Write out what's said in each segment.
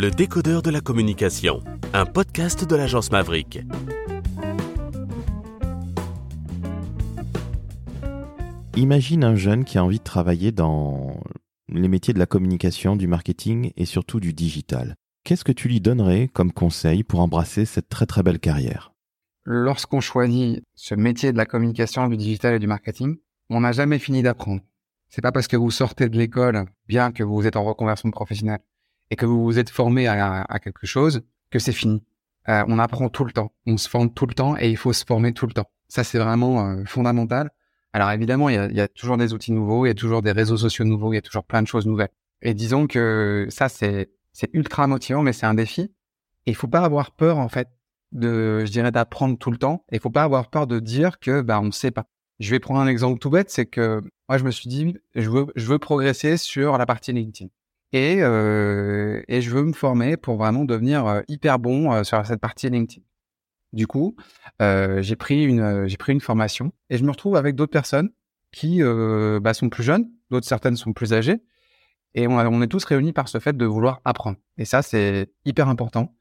Le décodeur de la communication, un podcast de l'agence Maverick. Imagine un jeune qui a envie de travailler dans les métiers de la communication, du marketing et surtout du digital. Qu'est-ce que tu lui donnerais comme conseil pour embrasser cette très très belle carrière? Lorsqu'on choisit ce métier de la communication, du digital et du marketing, on n'a jamais fini d'apprendre. C'est pas parce que vous sortez de l'école, bien que vous êtes en reconversion professionnelle, et que vous vous êtes formé à, quelque chose, que c'est fini. Euh, on apprend tout le temps, on se forme tout le temps, et il faut se former tout le temps. Ça, c'est vraiment euh, fondamental. Alors évidemment, il y, a, toujours des outils nouveaux, il y a toujours des réseaux sociaux nouveaux, il y a toujours plein de choses nouvelles. Et disons que ça, c'est c'est ultra motivant, mais c'est un défi. Et il faut pas avoir peur en fait de, je dirais, d'apprendre tout le temps. Et il faut pas avoir peur de dire que bah on ne sait pas. Je vais prendre un exemple tout bête, c'est que moi je me suis dit, je veux je veux progresser sur la partie LinkedIn. Et, euh, et je veux me former pour vraiment devenir euh, hyper bon euh, sur cette partie LinkedIn. Du coup, euh, j'ai pris une euh, j'ai pris une formation et je me retrouve avec d'autres personnes qui bah, sont plus jeunes, d'autres certaines sont plus âgées, et on, on, est tous réunis par ce fait de vouloir apprendre. Et ça, c'est hyper important.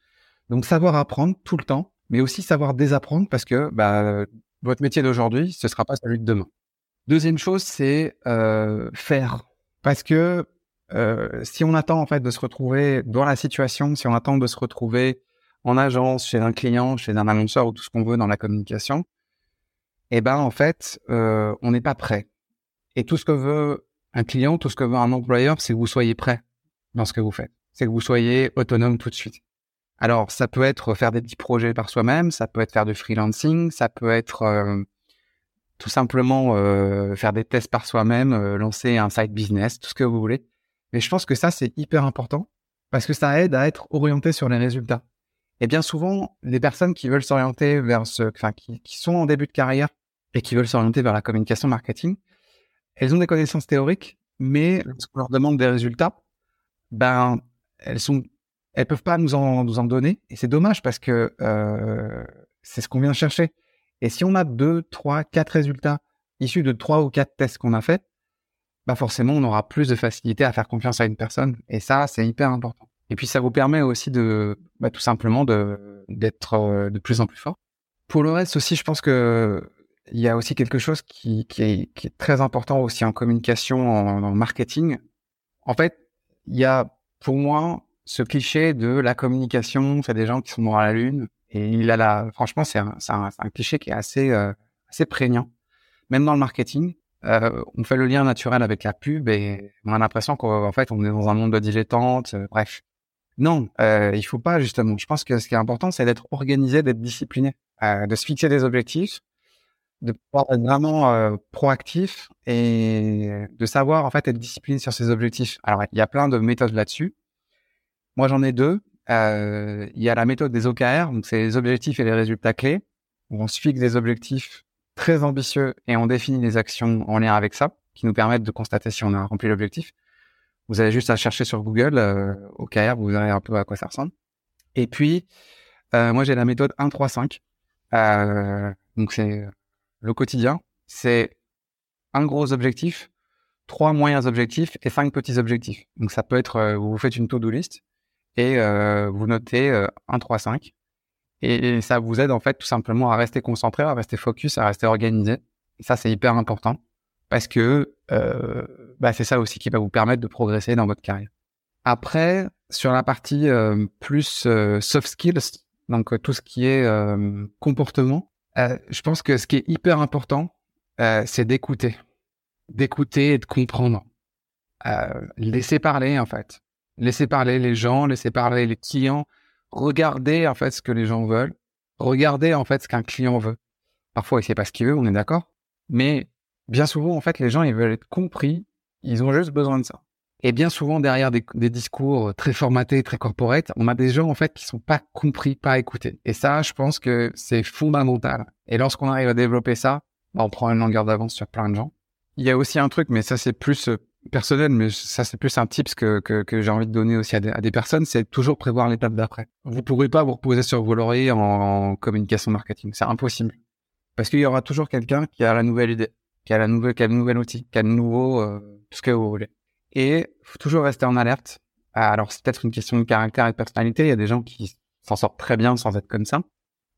Donc savoir apprendre tout le temps, mais aussi savoir désapprendre parce que bah, votre métier d'aujourd'hui, ce sera pas celui de demain. Deuxième chose, c'est euh, faire, parce que si on attend en fait de se retrouver dans la situation, si on attend de se retrouver en agence, chez un client, chez un annonceur ou tout ce qu'on veut dans la communication, eh ben en fait, euh, on n'est pas prêt. Et tout ce que veut un client, tout ce que veut un employeur, c'est que vous soyez prêt dans ce que vous faites. C'est que vous soyez autonome tout de suite. Alors, ça peut être faire des petits projets par soi-même, ça peut être faire du freelancing, ça peut être euh, tout simplement euh, faire des tests par soi-même, euh, lancer un side business, tout ce que vous voulez. Mais je pense que ça, c'est hyper important parce que ça aide à être orienté sur les résultats. Et bien souvent, les personnes qui veulent s'orienter vers ce, enfin, qui, sont en début de carrière et qui veulent s'orienter vers la communication marketing, elles ont des connaissances théoriques, mais lorsqu'on leur demande des résultats, ben, elles sont, elles peuvent pas nous en, donner. Et c'est dommage parce que euh, c'est ce qu'on vient chercher. Et si on a deux, trois, quatre résultats issus de trois ou quatre tests qu'on a fait, bah forcément, on aura plus de facilité à faire confiance à une personne. Et ça, c'est hyper important. Et puis ça vous permet aussi de, bah, tout simplement de d'être euh, de plus en plus fort. Pour le reste aussi, je pense que il y a aussi quelque chose qui, qui, est, qui est très important aussi en communication, en, marketing. En fait, il y a pour moi ce cliché de la communication, c'est des gens qui sont morts à la lune. Et il a la, franchement, c'est un, un, un, cliché qui est assez, euh, assez prégnant. Même dans le marketing, euh, on fait le lien naturel avec la pub et on a l'impression qu'en fait, on est dans un monde de dilettantes. Euh, bref, non, euh, il faut pas justement. Je pense que ce qui est important, c'est d'être organisé, d'être discipliné, euh, de se fixer des objectifs, de pouvoir être vraiment euh, proactif et de savoir en fait être discipliné sur ses objectifs. Alors il y a plein de méthodes là-dessus. Moi j'en ai deux. Euh, il y a la méthode des OKR, donc c'est les objectifs et les résultats clés, où on se fixe des objectifs très ambitieux et on définit des actions en lien avec ça, qui nous permettent de constater si on a rempli l'objectif. Vous avez juste à chercher sur Google euh, OKR, vous verrez un peu à quoi ça ressemble. Et puis, euh, moi j'ai la méthode 1, 3, 5. Euh, donc c'est le quotidien. C'est un gros objectif, trois moyens objectifs et cinq petits objectifs. Donc ça peut être, vous faites une to-do list et vous notez euh, 1, 3, 5. Et, ça vous aide en fait tout simplement à rester concentré, à rester focus, à rester organisé. Ça c'est hyper important parce que euh, bah, c'est ça aussi qui va vous permettre de progresser dans votre carrière. Après, sur la partie euh, plus euh, soft skills, donc tout ce qui est comportement, je pense que ce qui est hyper important, c'est d'écouter, d'écouter et de comprendre. laisser parler en fait, laisser parler les gens, laisser parler les clients, regarder en fait ce que les gens veulent, regarder en fait ce qu'un client veut. Parfois, il sait pas ce qu'il veut, on est d'accord, mais bien souvent, en fait, les gens, ils veulent être compris. Ils ont juste besoin de ça. Et bien souvent, derrière des, discours très formatés, très corporate, on a des gens, en fait, qui sont pas compris, pas écoutés. Et ça, je pense que c'est fondamental. Et lorsqu'on arrive à développer ça, bah, on prend une longueur d'avance sur plein de gens. Il y a aussi un truc, mais ça, c'est plus euh, personnel, mais ça, c'est plus un tips que, que, que j'ai envie de donner aussi à des, à des personnes, c'est toujours prévoir l'étape d'après. Vous pourrez pas vous reposer sur vos lauriers en, en communication marketing. C'est impossible. Parce qu'il y aura toujours quelqu'un qui a la nouvelle idée qui a la nouvelle, qui a le nouvel outil, qui a le nouveau, euh, tout ce que vous voulez. Et faut toujours rester en alerte Alors, c'est peut-être une question de caractère et de personnalité. Il y a des gens qui s'en sortent très bien sans être comme ça.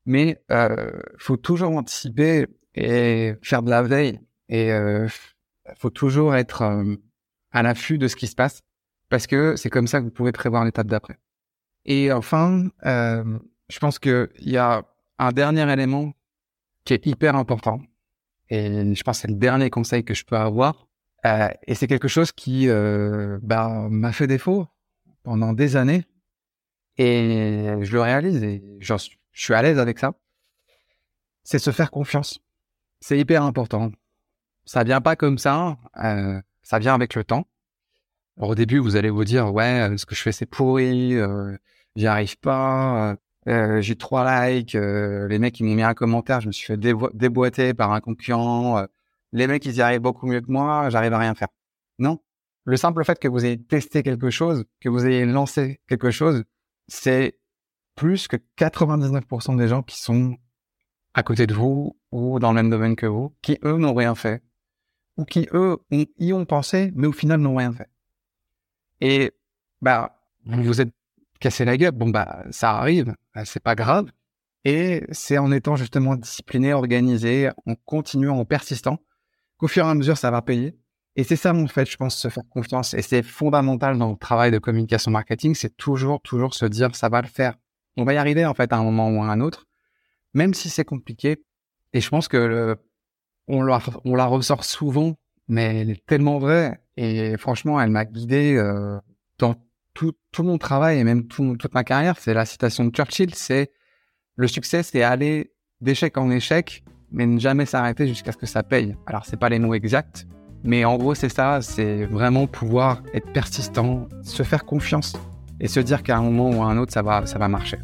Mais euh, faut toujours anticiper et faire de la veille. Et euh, faut toujours être euh, à l'affût de ce qui se passe parce que c'est comme ça que vous pouvez prévoir l'étape d'après. Et enfin, euh, je pense qu'il y a un dernier élément qui est hyper important. Et je pense que c'est le dernier conseil que je peux avoir. Euh, et c'est quelque chose qui euh, bah, m'a fait défaut pendant des années. Et je le réalise et je suis à l'aise avec ça. C'est se faire confiance. C'est hyper important. Ça vient pas comme ça. Euh, ça vient avec le temps. Alors, au début, vous allez vous dire, ouais, ce que je fais, c'est pourri, euh, j'y arrive pas, euh, j'ai trois likes, euh, les mecs, ils m'ont mis un commentaire, je me suis fait déboîter par un concurrent, euh, les mecs, ils y arrivent beaucoup mieux que moi, j'arrive à rien faire. Non. Le simple fait que vous ayez testé quelque chose, que vous ayez lancé quelque chose, c'est plus que 99% des gens qui sont à côté de vous ou dans le même domaine que vous, qui eux n'ont rien fait, ou qui eux y ont pensé, mais au final n'ont rien fait. Et bah, vous vous êtes cassé la gueule, bon bah ça arrive, bah, c'est pas grave. Et c'est en étant justement discipliné, organisé, en continuant, en persistant, qu'au fur et à mesure ça va payer. Et c'est ça, en fait, je pense, se faire confiance. Et c'est fondamental dans le travail de communication marketing, c'est toujours, toujours se dire, ça va le faire. On va y arriver, en fait, à un moment ou à un autre, même si c'est compliqué. Et je pense que le, on, la, ressort souvent, mais elle est tellement vraie. Et franchement, elle m'a guidé euh, dans tout, mon travail et même tout, toute ma carrière. C'est la citation de Churchill, c'est le succès, c'est aller d'échec en échec, mais ne jamais s'arrêter jusqu'à ce que ça paye. Alors, c'est pas les mots exacts, mais en gros, c'est ça, c'est vraiment pouvoir être persistant, se faire confiance et se dire qu'à un moment ou à un autre, ça va, ça va marcher.